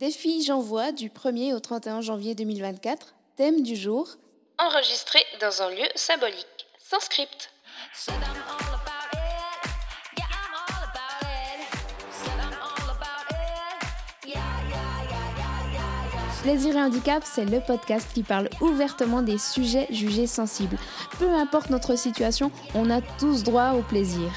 Défi J'envoie du 1er au 31 janvier 2024. Thème du jour Enregistré dans un lieu symbolique, sans script. Plaisir et handicap, c'est le podcast qui parle ouvertement des sujets jugés sensibles. Peu importe notre situation, on a tous droit au plaisir.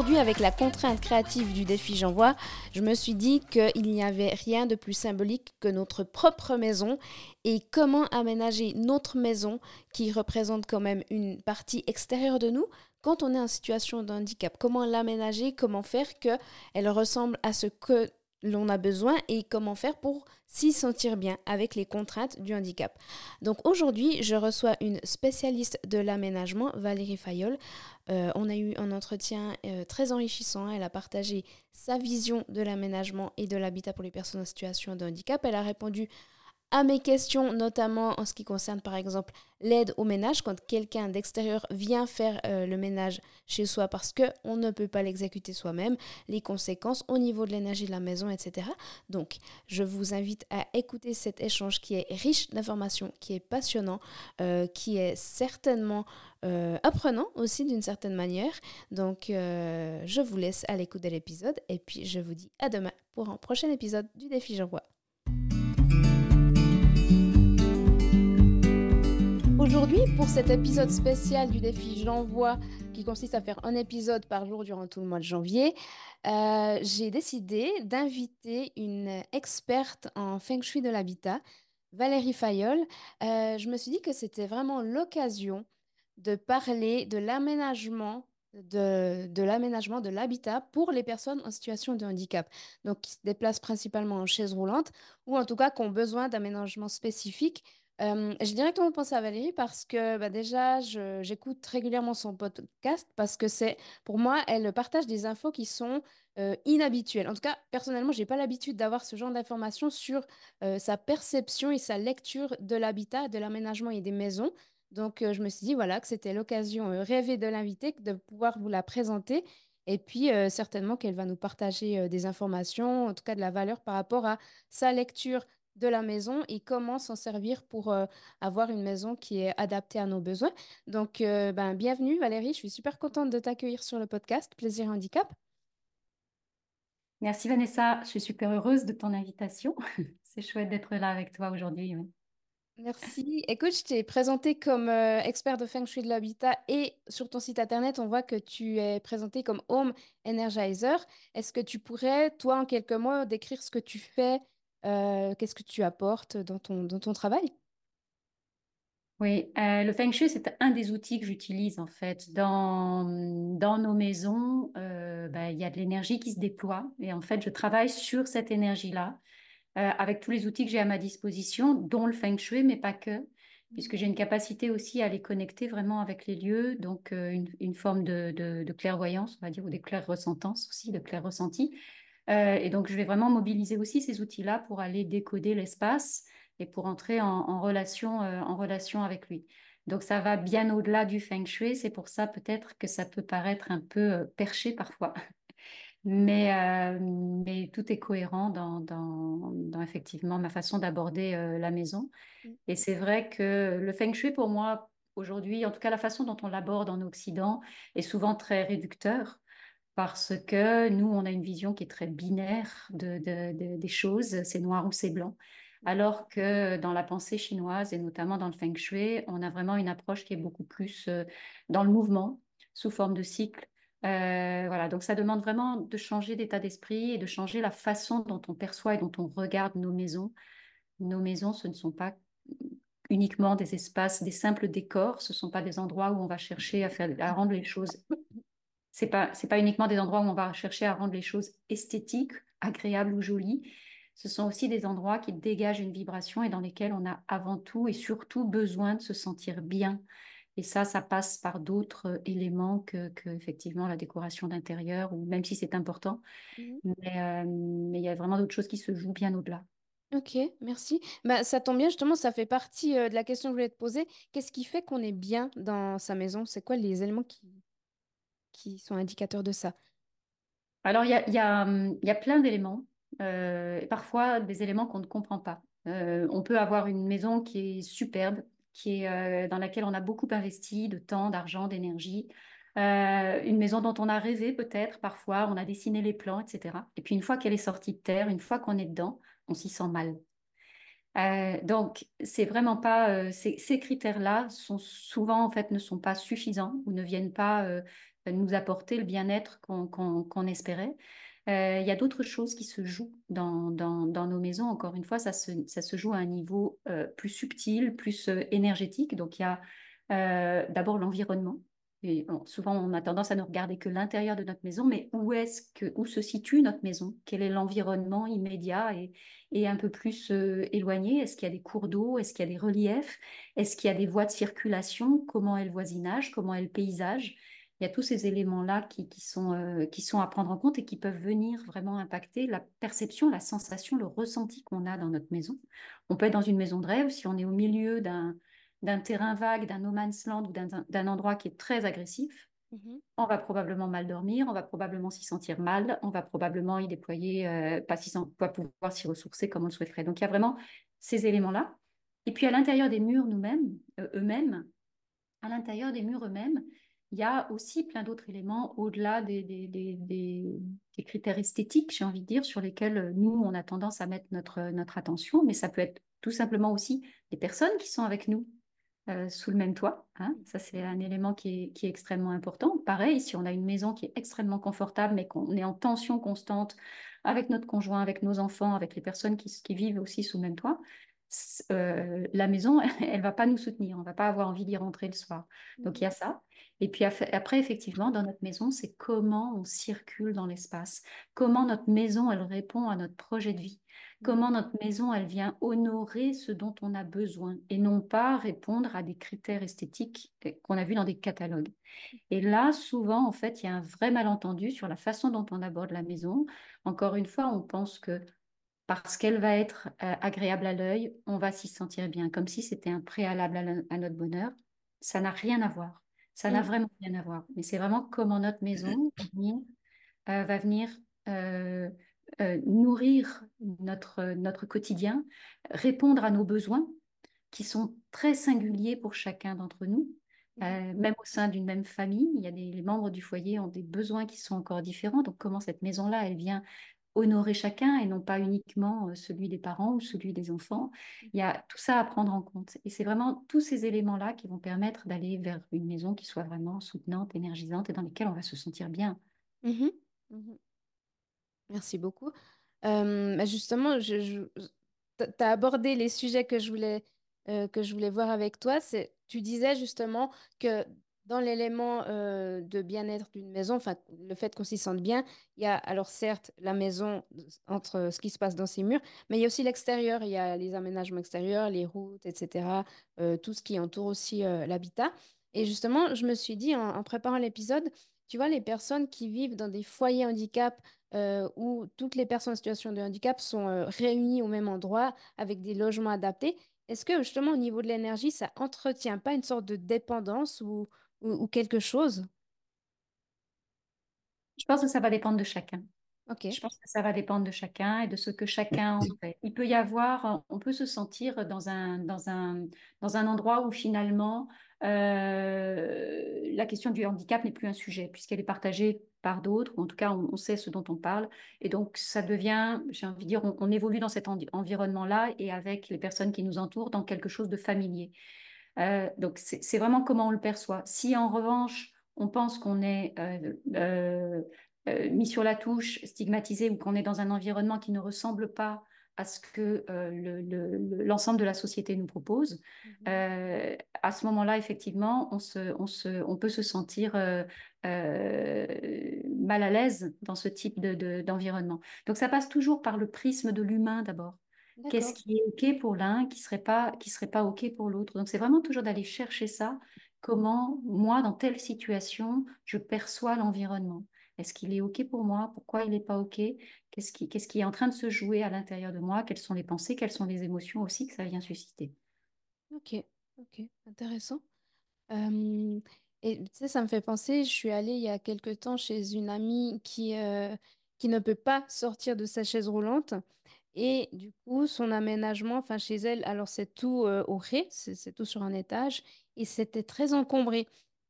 Aujourd'hui, avec la contrainte créative du défi J'envoie, je me suis dit qu'il n'y avait rien de plus symbolique que notre propre maison et comment aménager notre maison qui représente quand même une partie extérieure de nous quand on est en situation de handicap, comment l'aménager, comment faire qu'elle ressemble à ce que l'on a besoin et comment faire pour s'y sentir bien avec les contraintes du handicap. Donc aujourd'hui, je reçois une spécialiste de l'aménagement, Valérie Fayol. Euh, on a eu un entretien euh, très enrichissant. Elle a partagé sa vision de l'aménagement et de l'habitat pour les personnes en situation de handicap. Elle a répondu à mes questions, notamment en ce qui concerne par exemple l'aide au ménage, quand quelqu'un d'extérieur vient faire euh, le ménage chez soi parce qu'on ne peut pas l'exécuter soi-même, les conséquences au niveau de l'énergie de la maison, etc. Donc, je vous invite à écouter cet échange qui est riche d'informations, qui est passionnant, euh, qui est certainement euh, apprenant aussi d'une certaine manière. Donc, je vous laisse à l'écoute de l'épisode et puis je vous dis à demain pour un prochain épisode du défi J'envoie. Aujourd'hui, pour cet épisode spécial du défi J'envoie, qui consiste à faire un épisode par jour durant tout le mois de janvier, euh, j'ai décidé d'inviter une experte en feng shui de l'habitat, Valérie Fayol. Euh, je me suis dit que c'était vraiment l'occasion de parler de l'aménagement de, de l'aménagement de l'habitat pour les personnes en situation de handicap, donc qui se déplacent principalement en chaise roulante ou en tout cas qui ont besoin d'aménagements spécifiques euh, j'ai directement pensé à Valérie parce que bah, déjà, j'écoute régulièrement son podcast parce que c'est, pour moi, elle partage des infos qui sont inhabituelles. En tout cas, personnellement, je n'ai pas l'habitude d'avoir ce genre d'informations sur sa perception et sa lecture de l'habitat, de l'aménagement et des maisons. Donc, je me suis dit, voilà, que c'était l'occasion rêvée de l'inviter, de pouvoir vous la présenter. Et puis, certainement qu'elle va nous partager des informations, en tout cas de la valeur par rapport à sa lecture de la maison et comment s'en servir pour euh, avoir une maison qui est adaptée à nos besoins. Donc, euh, ben, bienvenue Valérie, je suis super contente de t'accueillir sur le podcast Plaisir Handicap. Merci Vanessa, je suis super heureuse de ton invitation. C'est chouette d'être là avec toi aujourd'hui. Merci. Écoute, je t'ai présenté comme euh, expert de Feng Shui de l'habitat et sur ton site internet, on voit que tu es présenté comme Home Energizer. Est-ce que tu pourrais, toi, en quelques mots, décrire ce que tu fais euh, qu'est-ce que tu apportes dans ton, dans ton travail? Oui, euh, le Feng Shui, c'est un des outils que j'utilise en fait. Dans, dans nos maisons, euh, bah, il y a de l'énergie qui se déploie et en fait, je travaille sur cette énergie-là avec tous les outils que j'ai à ma disposition, dont le Feng Shui, mais pas que, puisque j'ai une capacité aussi à les connecter vraiment avec les lieux, donc une, forme de, de, de, clairvoyance, on va dire, ou des clairs ressentances aussi, de clair ressenti. Euh, et donc, je vais vraiment mobiliser aussi ces outils-là pour aller décoder l'espace et pour entrer en, relation, euh, en relation avec lui. Donc, ça va bien au-delà du feng shui. C'est pour ça peut-être que ça peut paraître un peu euh, perché parfois. Mais, mais tout est cohérent dans, dans, dans effectivement ma façon d'aborder la maison. Mm. Et c'est vrai que le feng shui, pour moi, aujourd'hui, en tout cas la façon dont on l'aborde en Occident, est souvent très réducteur parce que nous, on a une vision qui est très binaire de, des choses, c'est noir ou c'est blanc. Alors que dans la pensée chinoise et notamment dans le feng shui, on a vraiment une approche qui est beaucoup plus euh, dans le mouvement, sous forme de cycle. Euh, voilà, donc ça demande vraiment de changer d'état d'esprit et de changer la façon dont on perçoit et dont on regarde nos maisons. Nos maisons, ce ne sont pas uniquement des espaces, des simples décors, ce ne sont pas des endroits où on va chercher à, faire, à rendre les choses c'est pas c'est pas uniquement des endroits où on va chercher à rendre les choses esthétiques, agréables ou jolies. Ce sont aussi des endroits qui dégagent une vibration et dans lesquels on a avant tout et surtout besoin de se sentir bien. Et ça, ça passe par d'autres euh, éléments que, que, effectivement la décoration d'intérieur, ou même si c'est important. Mmh euh, mais, il y a vraiment d'autres choses qui se jouent bien au-delà. Ok, merci. Bah, ça tombe bien, justement, ça fait partie euh, de la question que je voulais te poser. Qu'est-ce qui fait qu'on est bien dans sa maison? C'est quoi les éléments qui, qui sont indicateurs de ça? Alors, il y a, y y a plein d'éléments, euh, parfois des éléments qu'on ne comprend pas. Euh, on peut avoir une maison qui est superbe, qui est, euh, dans laquelle on a beaucoup investi de temps, d'argent, d'énergie. Euh, une maison dont on a rêvé peut-être parfois, on a dessiné les plans, etc. Et puis une fois qu'elle est sortie de terre, une fois qu'on est dedans, on s'y sent mal. Donc, c'est vraiment pas ces, critères-là sont souvent en fait ne sont pas suffisants ou ne viennent pas nous apporter le bien-être qu'on espérait. Euh, Il y a d'autres choses qui se jouent dans, nos maisons. Encore une fois, ça se, joue à un niveau euh, plus subtil, plus euh, énergétique. Donc, il y a d'abord l'environnement. Souvent, on a tendance à ne regarder que l'intérieur de notre maison, mais où se situe notre maison? Quel est l'environnement immédiat et, un peu plus éloigné? Est-ce qu'il y a des cours d'eau? Est-ce qu'il y a des reliefs? Est-ce qu'il y a des voies de circulation? Comment est le voisinage? Comment est le paysage? Il y a tous ces éléments-là qui, qui sont, euh, qui sont à prendre en compte et qui peuvent venir vraiment impacter la perception, la sensation, le ressenti qu'on a dans notre maison. On peut être dans une maison de rêve si on est au milieu d'un d'un terrain vague, d'un no man's land ou d'un d'un endroit qui est très agressif. Mhm. On va probablement mal dormir, on va probablement s'y sentir mal, on va probablement y déployer, euh, pas, s'y pas pouvoir s'y ressourcer comme on le souhaiterait. Donc il y a vraiment ces éléments-là. Et puis à l'intérieur des murs nous-mêmes, euh, eux-mêmes, à l'intérieur des murs eux-mêmes, il y a aussi plein d'autres éléments au-delà des, critères esthétiques, j'ai envie de dire, sur lesquels nous, on a tendance à mettre notre, attention, mais ça peut être tout simplement aussi des personnes qui sont avec nous euh, sous le même toit. hein. Ça, c'est un élément qui est, extrêmement important. Pareil, si on a une maison qui est extrêmement confortable, mais qu'on est en tension constante avec notre conjoint, avec nos enfants, avec les personnes qui, vivent aussi sous le même toit, euh, la maison, elle va pas nous soutenir. On va pas avoir envie d'y rentrer le soir. Donc, il y a ça. Et puis après, effectivement, dans notre maison, c'est comment on circule dans l'espace, comment notre maison, elle répond à notre projet de vie, comment notre maison, elle vient honorer ce dont on a besoin et non pas répondre à des critères esthétiques euh, qu'on a vus dans des catalogues. Et là, souvent, en fait, il y a un vrai malentendu sur la façon dont on aborde la maison. Encore une fois, on pense que parce qu'elle va être euh, agréable à l'œil, on va s'y sentir bien, comme si c'était un préalable à, la- à notre bonheur. Ça n'a rien à voir. Ça n'a Mm. vraiment rien à voir. Mais c'est vraiment comment notre maison va venir, euh, va venir euh, euh, nourrir notre, notre quotidien, répondre à nos besoins qui sont très singuliers pour chacun d'entre nous. Euh, même au sein d'une même famille, il y a des les membres du foyer ont des besoins qui sont encore différents. Donc, comment cette maison-là, elle vient honorer chacun et non pas uniquement euh, celui des parents ou celui des enfants. Il y a tout ça à prendre en compte. Et c'est vraiment tous ces éléments-là qui vont permettre d'aller vers une maison qui soit vraiment soutenante, énergisante et dans laquelle on va se sentir bien. Mhm. Mhm. Merci beaucoup. Bah, justement, tu as abordé les sujets que je voulais, euh, que je voulais voir avec toi. Tu disais justement que dans l'élément euh, de bien-être d'une maison, enfin, le fait qu'on s'y sente bien, il y a alors certes la maison entre ce qui se passe dans ses murs, mais il y a aussi l'extérieur. Il y a les aménagements extérieurs, les routes, etc., euh, tout ce qui entoure aussi euh, l'habitat. Et justement, je me suis dit en, en préparant l'épisode, tu vois, les personnes qui vivent dans des foyers handicap, où toutes les personnes en situation de handicap sont réunies au même endroit avec des logements adaptés. Est-ce que justement au niveau de l'énergie, ça entretient pas une sorte de dépendance ou, ou, ou quelque chose? Je pense que ça va dépendre de chacun. Ok. Je pense que ça va dépendre de chacun et de ce que chacun en fait. Il peut y avoir, on peut se sentir dans un, dans un, dans un endroit où finalement euh, la question du handicap n'est plus un sujet puisqu'elle est partagée par d'autres, ou en tout cas on, on sait ce dont on parle. Et donc ça devient, j'ai envie de dire, on, on évolue dans cet envi- environnement-là et avec les personnes qui nous entourent dans quelque chose de familier. Euh, donc c'est vraiment comment on le perçoit. Si en revanche on pense qu'on est euh, euh, mis sur la touche, stigmatisé ou qu'on est dans un environnement qui ne ressemble pas à ce que le- le- le- l'ensemble de la société nous propose, euh, à ce moment-là, effectivement, on, se, on, se, on peut se sentir mal à l'aise dans ce type de, de- d'environnement. Donc ça passe toujours par le prisme de l'humain d'abord. Qu'est-ce qui est OK pour l'un, qui serait pas, qui serait pas OK pour l'autre. Donc c'est vraiment toujours d'aller chercher ça. Comment moi, dans telle situation, je perçois l'environnement. Est-ce qu'il est OK pour moi? Pourquoi il n'est pas OK? Qu'est-ce qui, qu'est-ce qui est en train de se jouer à l'intérieur de moi? Quelles sont les pensées? Quelles sont les émotions aussi que ça vient susciter? Ok. Ok. Intéressant. Euh, Et tu sais, ça me fait penser, je suis allée il y a quelque temps chez une amie qui, euh, qui ne peut pas sortir de sa chaise roulante. Et du coup, son aménagement, enfin chez elle, alors c'est tout au rez, c'est tout sur un étage, et c'était très encombré.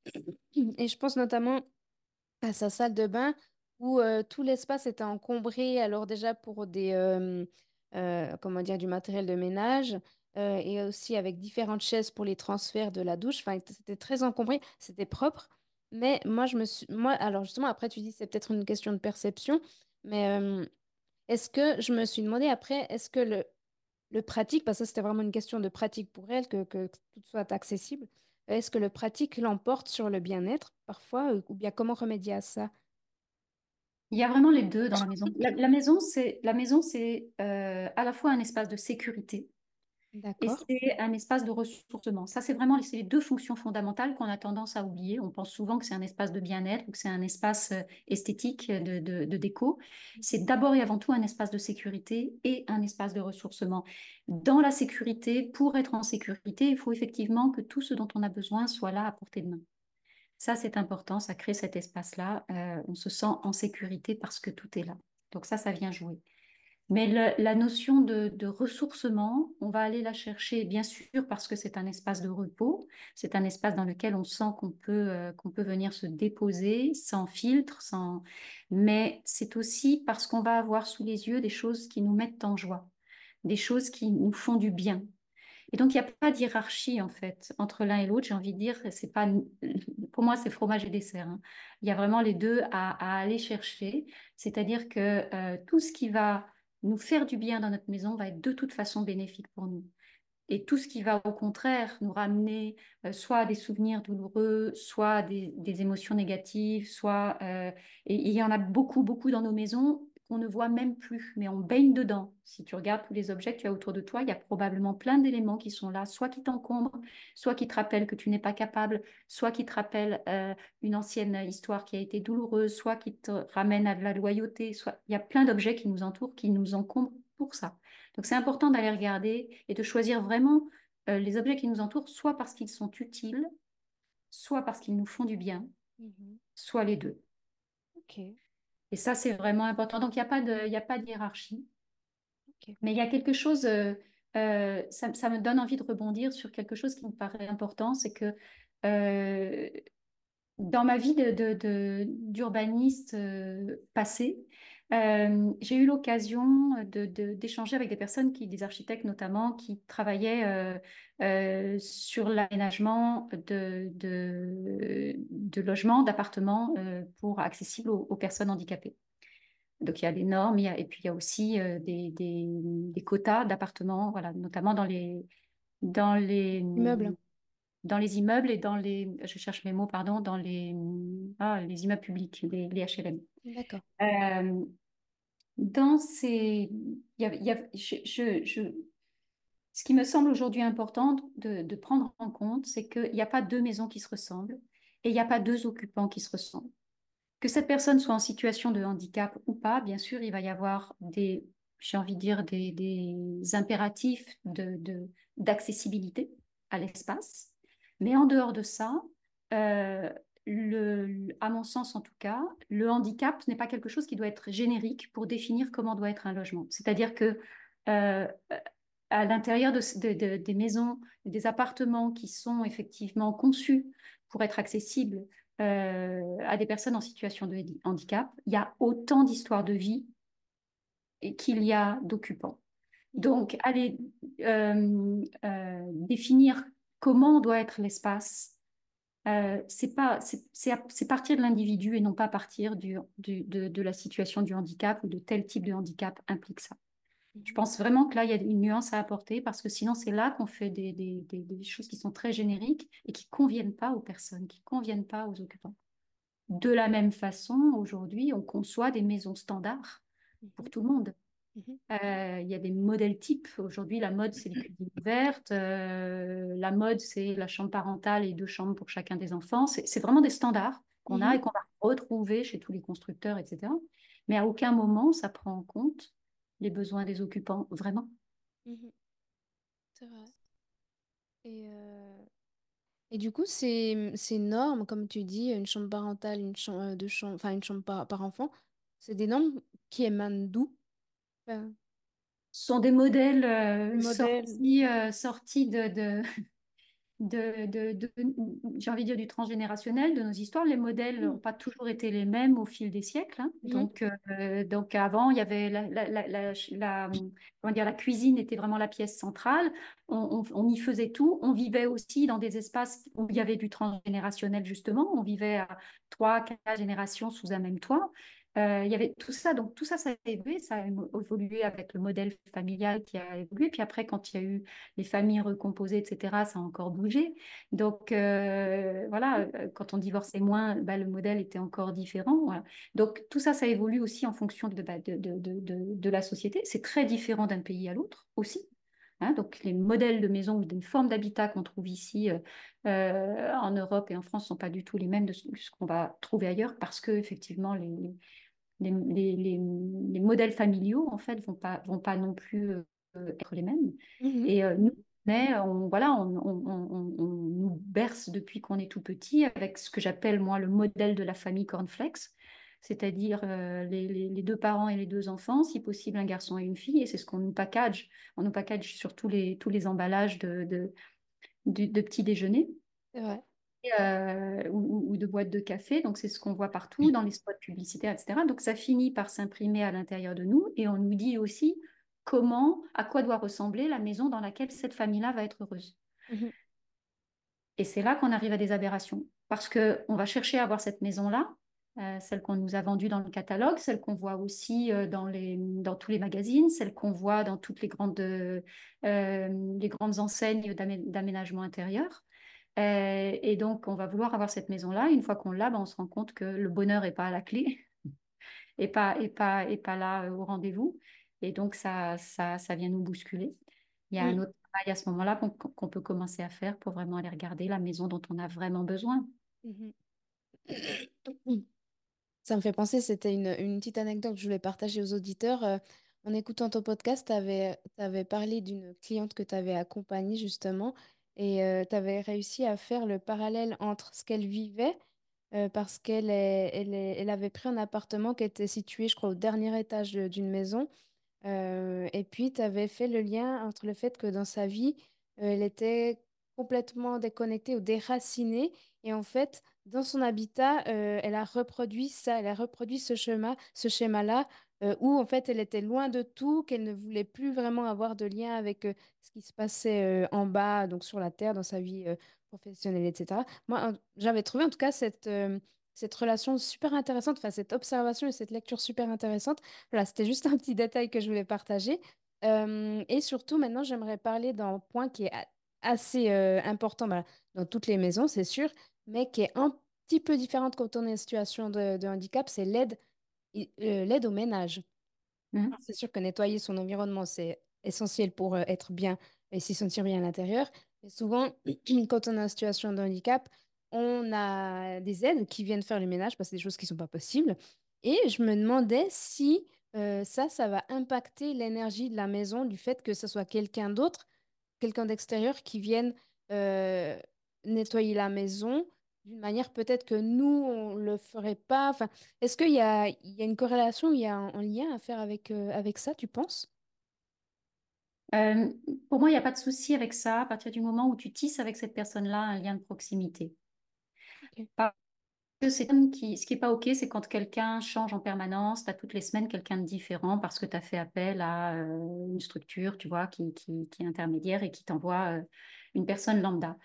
Et je pense notamment à sa salle de bain où tout l'espace était encombré, alors déjà pour des, comment dire, du matériel de ménage et aussi avec différentes chaises pour les transferts de la douche. Enfin, c'était très encombré, c'était propre. Mais moi, je me suis, moi, alors justement, après, tu dis c'est peut-être une question de perception, mais est-ce que je me suis demandé après, est-ce que le, le pratique, parce que c'était vraiment une question de pratique pour elle, que, que tout soit accessible, est-ce que le pratique l'emporte sur le bien-être parfois, ou bien comment remédier à ça? Il y a vraiment les deux dans la maison. La, la maison, c'est la maison, c'est euh, à la fois un espace de sécurité et c'est un espace de ressourcement. Ça, c'est vraiment les deux fonctions fondamentales qu'on a tendance à oublier. On pense souvent que c'est un espace de bien-être ou que c'est un espace euh, esthétique de, de, de déco. C'est d'abord et avant tout un espace de sécurité et un espace de ressourcement. Dans la sécurité, pour être en sécurité, il faut effectivement que tout ce dont on a besoin soit là à portée de main. Ça, c'est important, ça crée cet espace-là. Euh, on se sent en sécurité parce que tout est là. Donc ça, ça vient jouer. Mais la notion de, ressourcement, on va aller la chercher, bien sûr, parce que c'est un espace de repos, c'est un espace dans lequel on sent qu'on peut, euh, qu'on peut venir se déposer sans filtre, sans... mais c'est aussi parce qu'on va avoir sous les yeux des choses qui nous mettent en joie, des choses qui nous font du bien. Et donc, il n'y a pas de hiérarchie, en fait, entre l'un et l'autre. J'ai envie de dire, c'est pas, pour moi, c'est fromage et dessert. hein. Il y a vraiment les deux à, à aller chercher. C'est-à-dire que euh, tout ce qui va nous faire du bien dans notre maison va être de toute façon bénéfique pour nous. Et tout ce qui va au contraire nous ramener euh, soit à des souvenirs douloureux, soit à des, émotions négatives, soit... euh, et il y en a beaucoup, beaucoup dans nos maisons qu'on ne voit même plus, mais on baigne dedans. Si tu regardes tous les objets que tu as autour de toi, il y a probablement plein d'éléments qui sont là, soit qui t'encombrent, soit qui te rappellent que tu n'es pas capable, soit qui te rappellent euh, une ancienne histoire qui a été douloureuse, soit qui te ramènent à de la loyauté, soit il y a plein d'objets qui nous entourent, qui nous encombrent pour ça. Donc c'est important d'aller regarder et de choisir vraiment euh, les objets qui nous entourent, soit parce qu'ils sont utiles, soit parce qu'ils nous font du bien, Mhm. soit les deux. Ok, Et ça, c'est vraiment important. Donc il n'y a pas de, il y a pas de hiérarchie. Mais il y a quelque chose, euh, euh, ça, ça me donne envie de rebondir sur quelque chose qui me paraît important, c'est que euh, dans ma vie de, de- de- d'urbaniste euh, passée, euh, j'ai eu l'occasion d'échanger avec des personnes, des architectes notamment, qui travaillaient euh, euh, sur l'aménagement de, logements, d'appartements pour accessibles aux, personnes handicapées. Donc il y a des normes, et puis il y a aussi des, quotas d'appartements, voilà, notamment dans les, dans les, Immeuble. Dans les immeubles et dans les, je cherche mes mots, pardon, dans les, ah, les immeubles publics, les, les HLM. D'accord. Euh, dans ces, y a, y a- je, je- je- ce qui me semble aujourd'hui important de, de prendre en compte, c'est qu'il n'y a pas deux maisons qui se ressemblent et il n'y a pas deux occupants qui se ressemblent. Que cette personne soit en situation de handicap ou pas, bien sûr, il va y avoir des, j'ai envie de dire, des, des impératifs de, de- d'accessibilité à l'espace. Mais en dehors de ça, euh, à mon sens en tout cas, le handicap n'est pas quelque chose qui doit être générique pour définir comment doit être un logement. C'est-à-dire que euh, à l'intérieur de, de- de- des maisons, des appartements qui sont effectivement conçus pour être accessibles euh, à des personnes en situation de handicap, il y a autant d'histoires de vie qu'il y a d'occupants. Donc, aller définir comment doit être l'espace, euh, c'est partir de l'individu et non pas partir du, du- de, de la situation du handicap ou de tel type de handicap implique ça. Je pense vraiment que là, il y a une nuance à apporter parce que sinon, c'est là qu'on fait des, des- des- des choses qui sont très génériques et qui conviennent pas aux personnes, qui conviennent pas aux occupants. De la même façon, aujourd'hui, on conçoit des maisons standards pour Mhm. tout le monde. Mhm. Euh, il y a des modèles types. Aujourd'hui, la mode, c'est les cuisines ouvertes. Euh, la mode, c'est la chambre parentale et deux chambres pour chacun des enfants. C'est vraiment des standards qu'on a Mhm. et qu'on va retrouver chez tous les constructeurs, etc. Mais à aucun moment, ça prend en compte les besoins des occupants, vraiment. C'est vrai. Et euh, Et du coup, ces, ces normes, comme tu dis, une chambre parentale, une chambre de chambre, enfin une chambre par, par enfant, c'est des normes qui émanent d'où? Enfin, Ce sont des modèles le euh, sortis, euh, sortis de, de, de, de, de- j'ai envie de dire du transgénérationnel, de nos histoires. Les modèles n'ont Mhm. pas toujours été les mêmes au fil des siècles. hein. Donc, euh, donc avant, il y avait la, la, la, la, la- comment dire, la cuisine était vraiment la pièce centrale. On, on, on y faisait tout. On vivait aussi dans des espaces où il y avait du transgénérationnel, justement. On vivait à trois, quatre générations sous un même toit. Euh, il y avait tout ça, donc tout ça, ça a évolué, ça a évolué avec le modèle familial qui a évolué. Puis après, quand il y a eu les familles recomposées, etc., ça a encore bougé. Donc, euh, voilà, euh, quand on divorçait moins, bah, le modèle était encore différent. Donc, tout ça, ça évolue aussi en fonction de, bah, de, de, de, de- la société. C'est très différent d'un pays à l'autre aussi. hein. donc, les modèles de maison ou des formes d'habitat qu'on trouve ici euh, euh, en Europe et en France ne sont pas du tout les mêmes de ce qu'on va trouver ailleurs parce que, effectivement, les, les, les, les, les modèles familiaux, en fait, vont pas, vont pas non plus euh, être les mêmes. Mhm. Et euh, nous, mais on, voilà, on, on, on, on nous berce depuis qu'on est tout petit avec ce que j'appelle moi le modèle de la famille cornflakes, c'est-à-dire euh, les, les, les, deux parents et les deux enfants, si possible un garçon et une fille, et c'est ce qu'on nous package. On nous package sur tous les, tous les emballages de, de, de, de petits déjeuners C'est vrai. Euh, ou, ou, de boîtes de café. Donc, c'est ce qu'on voit partout dans les spots publicitaires, etc. Donc, ça finit par s'imprimer à l'intérieur de nous et on nous dit aussi comment, à quoi doit ressembler la maison dans laquelle cette famille-là va être heureuse. Mhm. Et c'est là qu'on arrive à des aberrations. Parce qu'on va chercher à avoir cette maison-là, euh, celle qu'on nous a vendue dans le catalogue, celle qu'on voit aussi euh, dans, les, dans tous les magazines, celle qu'on voit dans toutes les grandes, euh, les grandes enseignes d'aménagement intérieur. Euh, et donc, on va vouloir avoir cette maison-là. Une fois qu'on l'a, ben, on se rend compte que le bonheur n'est pas à la clé, et pas, et pas, et pas là euh, au rendez-vous. Et donc, ça, ça, ça vient nous bousculer. Il y a un autre travail à ce moment-là qu'on peut commencer à faire pour vraiment aller regarder la maison dont on a vraiment besoin. Mhm. Ça me fait penser, c'était une, une petite anecdote que je voulais partager aux auditeurs. Euh, en écoutant ton podcast, tu avais, parlé d'une cliente que tu avais accompagnée justement et tu avais réussi à faire le parallèle entre ce qu'elle vivait euh, parce qu'elle elle elle avait pris un appartement qui était situé, je crois, au dernier étage d'une maison euh, et puis, tu avais fait le lien entre le fait que dans sa vie, euh, elle était complètement déconnectée ou déracinée. Et en fait, dans son habitat, euh, elle a reproduit ça, elle a reproduit ce schéma, ce schéma-là, où en fait, elle était loin de tout, qu'elle ne voulait plus vraiment avoir de lien avec ce qui se passait en bas, donc sur la terre, dans sa vie professionnelle, etc. Moi, j'avais trouvé en tout cas cette, cette relation super intéressante, enfin, cette observation et cette lecture super intéressante. Voilà, c'était juste un petit détail que je voulais partager. Et surtout, maintenant, j'aimerais parler d'un point qui est assez important bah, dans toutes les maisons, c'est sûr, mais qui est un petit peu différente quand on est en situation de, handicap, c'est l'aide l'aide au ménage. Mhm. C'est sûr que nettoyer son environnement, c'est essentiel pour euh, être bien et s'y sentir bien à l'intérieur. Souvent, quand on est en situation de handicap, on a des aides qui viennent faire le ménage parce que c'est des choses qui ne sont pas possibles. Et je me demandais si euh, ça, ça va impacter l'énergie de la maison, du fait que ce soit quelqu'un d'autre, quelqu'un d'extérieur qui vienne euh, nettoyer la maison d'une manière peut-être que nous, on ne le ferait pas. Enfin, est-ce qu'il y y a une corrélation, il y a un, un lien à faire avec, euh, avec ça, tu penses? Euh, pour moi, il n'y a pas de souci avec ça à partir du moment où tu tisses avec cette personne-là un lien de proximité. Ok. Parce que c'est qui, ce qui n'est pas OK, c'est quand quelqu'un change en permanence, tu as toutes les semaines quelqu'un de différent parce que tu as fait appel à euh, une structure, tu vois, qui, qui, qui est intermédiaire et qui t'envoie une personne lambda.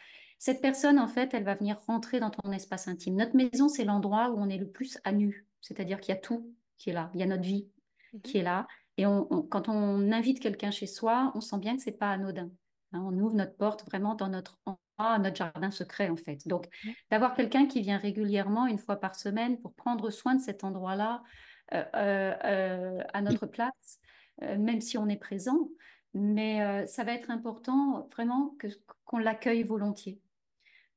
Cette personne, en fait, elle va venir rentrer dans ton espace intime. Notre maison, c'est l'endroit où on est le plus à nu, c'est-à-dire qu'il y a tout qui est là, il y a notre vie Mhm. qui est là. Et on, on- quand on invite quelqu'un chez soi, on sent bien que c'est pas anodin. Hein, on ouvre notre porte vraiment dans notre endroit, notre jardin secret en fait. Donc, Mhm. d'avoir quelqu'un qui vient régulièrement, une fois par semaine, pour prendre soin de cet endroit-là euh, euh, euh, à notre place, même si on est présent, mais ça va être important vraiment qu'on l'accueille volontiers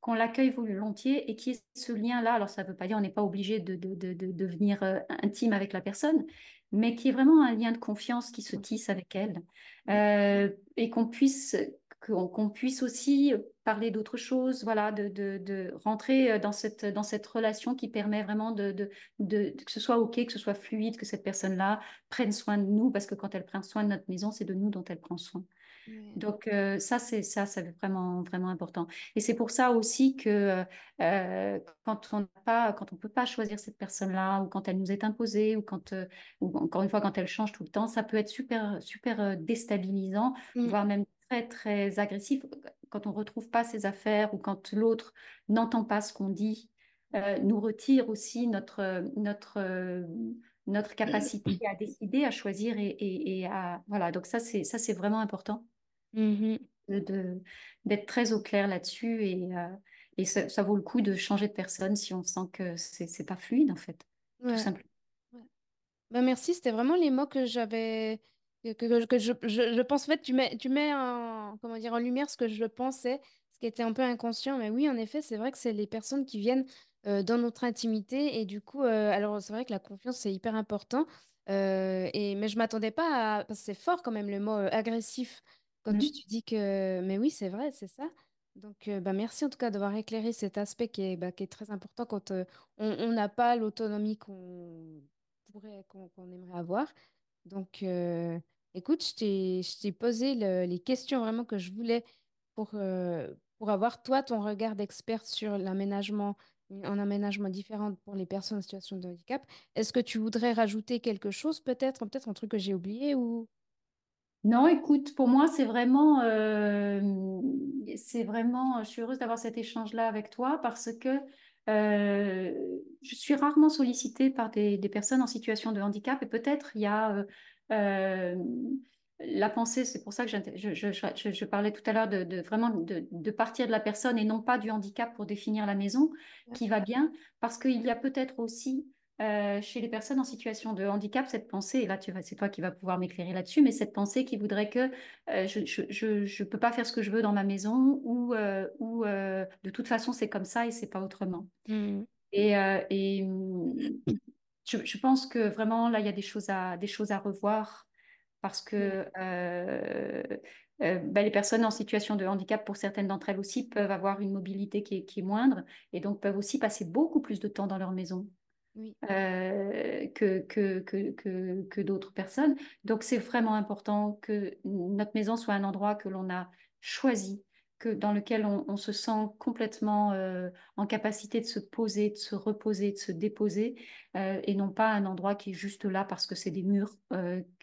qu'on l'accueille volontiers et qu'il y ait ce lien-là. Alors, ça ne veut pas dire on n'est pas obligé de, de, de, de devenir euh, intime avec la personne, mais qu'il y ait vraiment un lien de confiance qui se tisse avec elle euh, et qu'on puisse qu'on puisse aussi parler d'autres choses, voilà, de, de, rentrer dans cette, dans cette relation qui permet vraiment de, de, que ce soit OK, que ce soit fluide, que cette personne-là prenne soin de nous, parce que quand elle prend soin de notre maison, c'est de nous dont elle prend soin. Donc euh, ça, c'est ça, c'est vraiment vraiment important. Et c'est pour ça aussi que euh, quand on pas, quand on peut pas choisir cette personne-là, ou quand elle nous est imposée, ou quand, euh, ou encore une fois quand elle change tout le temps, ça peut être super super déstabilisant, mm. voire même très très agressif quand on retrouve pas ses affaires ou quand l'autre n'entend pas ce qu'on dit, nous retire aussi notre notre notre capacité à décider, à choisir et, et, et à voilà. Donc ça c'est ça c'est vraiment important. Mmh de, d'être très au clair là-dessus et, euh, et ça, ça, vaut le coup de changer de personne si on sent que c'est, pas fluide en fait, tout simplement. Ben merci, c'était vraiment les mots que j'avais, que, que, que je, je, je, pense, en fait, tu mets, tu mets en, comment dire, en lumière ce que je pensais, ce qui était un peu inconscient, mais oui, en effet, c'est vrai que c'est les personnes qui viennent euh, dans notre intimité et du coup, euh, alors c'est vrai que la confiance, c'est hyper important, et, mais je m'attendais pas à, parce que c'est fort quand même le mot agressif. Quand tu te dis que... Mais oui, c'est vrai, c'est ça. Donc, euh, bah, merci en tout cas d'avoir éclairé cet aspect qui est, bah, qui est très important quand euh, on n'a pas l'autonomie qu'on pourrait, qu'on aimerait avoir. Donc, euh, écoute, je t'ai, je t'ai posé les questions vraiment que je voulais pour, pour avoir, toi, ton regard d'expert sur l'aménagement, un aménagement différent pour les personnes en situation de handicap. Est-ce que tu voudrais rajouter quelque chose, peut-être, peut-être un truc que j'ai oublié ou... Non, écoute, pour moi, c'est vraiment, euh, c'est vraiment, je suis heureuse d'avoir cet échange-là avec toi parce que euh, je suis rarement sollicitée par des, personnes en situation de handicap et peut-être il y a euh, la pensée, c'est pour ça que je, je, parlais tout à l'heure de, vraiment de, partir de la personne et non pas du handicap pour définir la maison qui va bien, parce qu'il y a peut-être aussi euh, chez les personnes en situation de handicap, cette pensée, et là tu c'est toi qui vas pouvoir m'éclairer là-dessus, mais cette pensée qui voudrait que euh, je ne peux pas faire ce que je veux dans ma maison ou, euh, ou de toute façon c'est comme ça et c'est pas autrement. Mmh. Et, et je, pense que vraiment là il y a des choses à, des choses à revoir parce que ben, les personnes en situation de handicap, pour certaines d'entre elles aussi, peuvent avoir une mobilité qui est, qui est moindre et donc peuvent aussi passer beaucoup plus de temps dans leur maison euh, que, que, que, que, d'autres personnes. Donc, c'est vraiment important que notre maison soit un endroit que l'on a choisi, que, dans lequel on, se sent complètement euh, en capacité de se poser, de se reposer, de se déposer, euh, et non pas un endroit qui est juste là parce que c'est des murs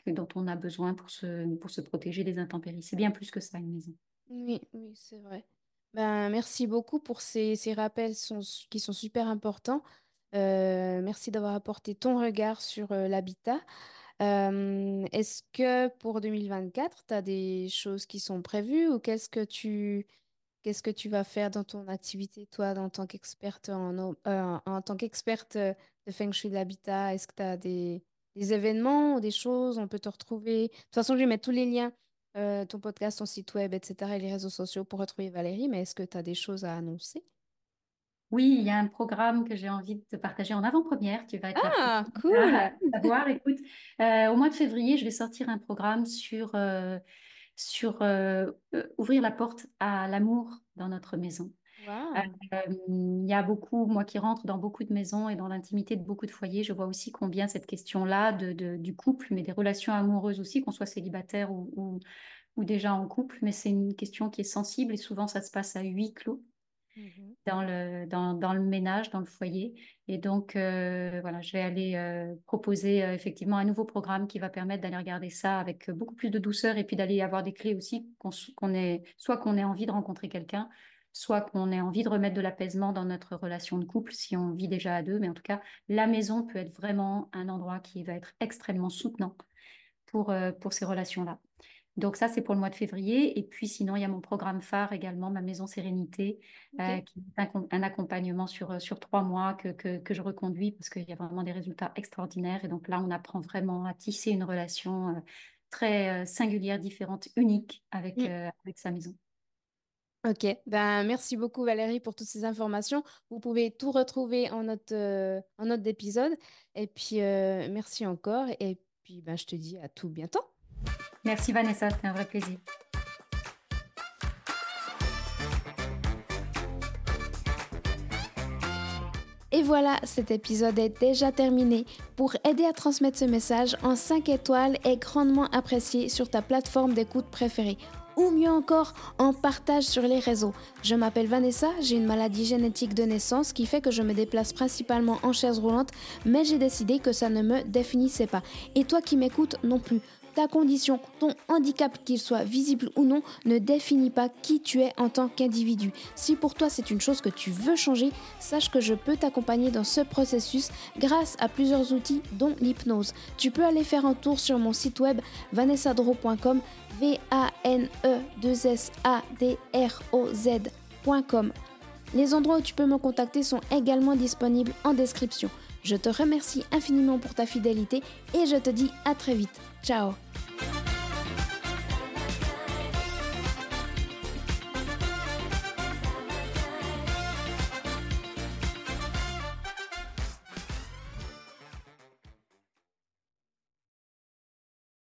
dont on a besoin pour se, pour se protéger des intempéries. C'est bien plus que ça, une maison. Oui, oui, c'est vrai. Ben, merci beaucoup pour ces, ces rappels sont, qui sont super importants. Euh, merci d'avoir apporté ton regard sur euh, l'habitat. Euh, est-ce que pour 2024, tu as des choses qui sont prévues ou qu'est-ce que tu, qu'est-ce que tu vas faire dans ton activité, toi, en tant qu'experte en, en tant qu'experte de Feng Shui de l'habitat? Est-ce que tu as des, des événements ou des choses? On peut te retrouver. De toute façon, je vais mettre tous les liens, ton podcast, ton site web, etc., et les réseaux sociaux pour retrouver Valérie, mais est-ce que tu as des choses à annoncer? Oui, il y a un programme que j'ai envie de te partager en avant-première. Tu vas être ah, cool. à savoir. Écoute, euh, au mois de février, je vais sortir un programme sur, euh, sur euh, ouvrir la porte à l'amour dans notre maison. il y a beaucoup, moi qui rentre dans beaucoup de maisons et dans l'intimité de beaucoup de foyers, je vois aussi combien cette question-là de, du couple, mais des relations amoureuses aussi, qu'on soit célibataire ou, ou déjà en couple, mais c'est une question qui est sensible et souvent ça se passe à huis clos. Mhm. dans le, dans, dans, le ménage, dans le foyer. Et donc, euh, voilà, je vais aller euh, proposer euh, effectivement un nouveau programme qui va permettre d'aller regarder ça avec beaucoup plus de douceur et puis d'aller avoir des clés aussi, qu'on ait, soit qu'on ait envie de rencontrer quelqu'un, soit qu'on ait envie de remettre de l'apaisement dans notre relation de couple si on vit déjà à deux. Mais en tout cas, la maison peut être vraiment un endroit qui va être extrêmement soutenant pour, pour ces relations-là. Donc ça, c'est pour le mois de février. Et puis sinon, il y a mon programme phare également, ma maison Sérénité, euh, qui est un, accompagnement sur, euh, sur trois mois que, que, je reconduis parce qu'il y a vraiment des résultats extraordinaires. Et donc là, on apprend vraiment à tisser une relation euh, très singulière, différente, unique avec, mm. avec sa maison. Ok, ben, merci beaucoup Valérie pour toutes ces informations. Vous pouvez tout retrouver en note, en note d'épisode. Et puis, merci encore. Et puis, ben, je te dis à tout bientôt. Merci Vanessa, c'est un vrai plaisir. Et voilà, cet épisode est déjà terminé. Pour aider à transmettre ce message en 5 étoiles est grandement apprécié sur ta plateforme d'écoute préférée. Ou mieux encore, en partage sur les réseaux. Je m'appelle Vanessa, j'ai une maladie génétique de naissance qui fait que je me déplace principalement en chaise roulante, mais j'ai décidé que ça ne me définissait pas. Et toi qui m'écoutes non plus ta condition, ton handicap, qu'il soit visible ou non, ne définit pas qui tu es en tant qu'individu. Si pour toi c'est une chose que tu veux changer, sache que je peux t'accompagner dans ce processus grâce à plusieurs outils dont l'hypnose. Tu peux aller faire un tour sur mon site web vanessadro.com v a n e 2 s a d r o. Les endroits où tu peux me contacter sont également disponibles en description. Je te remercie infiniment pour ta fidélité et je te dis à très vite. Ciao